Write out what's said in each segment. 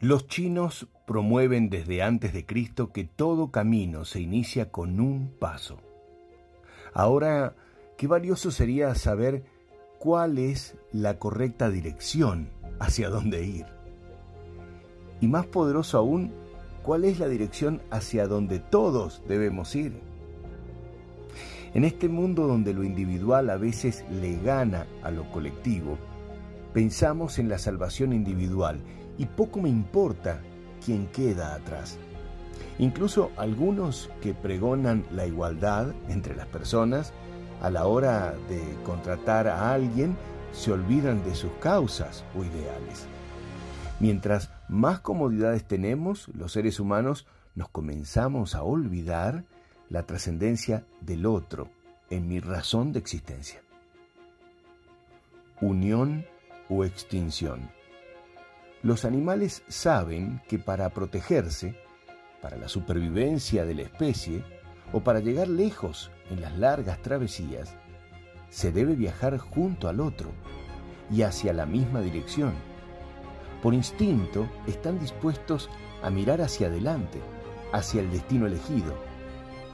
Los chinos promueven desde antes de Cristo que todo camino se inicia con un paso. Ahora, qué valioso sería saber cuál es la correcta dirección hacia dónde ir. Y más poderoso aún, cuál es la dirección hacia donde todos debemos ir. En este mundo donde lo individual a veces le gana a lo colectivo, pensamos en la salvación individual y poco me importa quién queda atrás. Incluso algunos que pregonan la igualdad entre las personas, a la hora de contratar a alguien, se olvidan de sus causas o ideales. Mientras más comodidades tenemos, los seres humanos nos comenzamos a olvidar la trascendencia del otro en mi razón de existencia. Unión o extinción. Los animales saben que para protegerse, para la supervivencia de la especie o para llegar lejos en las largas travesías, se debe viajar junto al otro y hacia la misma dirección. Por instinto están dispuestos a mirar hacia adelante, hacia el destino elegido,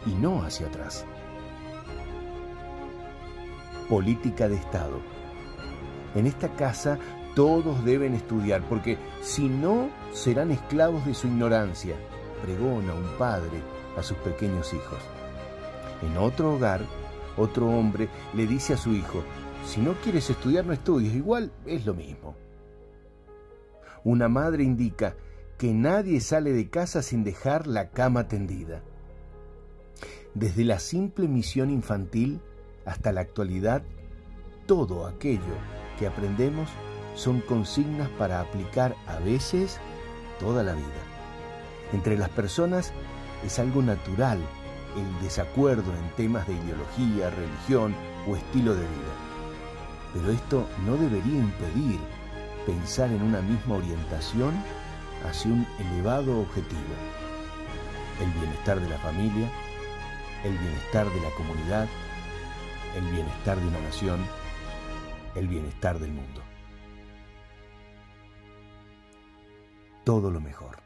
y no hacia atrás. Política de Estado. En esta casa todos deben estudiar, porque si no, serán esclavos de su ignorancia, pregona un padre a sus pequeños hijos. En otro hogar, otro hombre le dice a su hijo, si no quieres estudiar, no estudies, igual es lo mismo. Una madre indica que nadie sale de casa sin dejar la cama tendida. Desde la simple misión infantil hasta la actualidad, todo aquello que aprendemos son consignas para aplicar a veces toda la vida. Entre las personas es algo natural el desacuerdo en temas de ideología, religión o estilo de vida. Pero esto no debería impedir pensar en una misma orientación hacia un elevado objetivo, el bienestar de la familia, el bienestar de la comunidad, el bienestar de una nación, el bienestar del mundo. Todo lo mejor.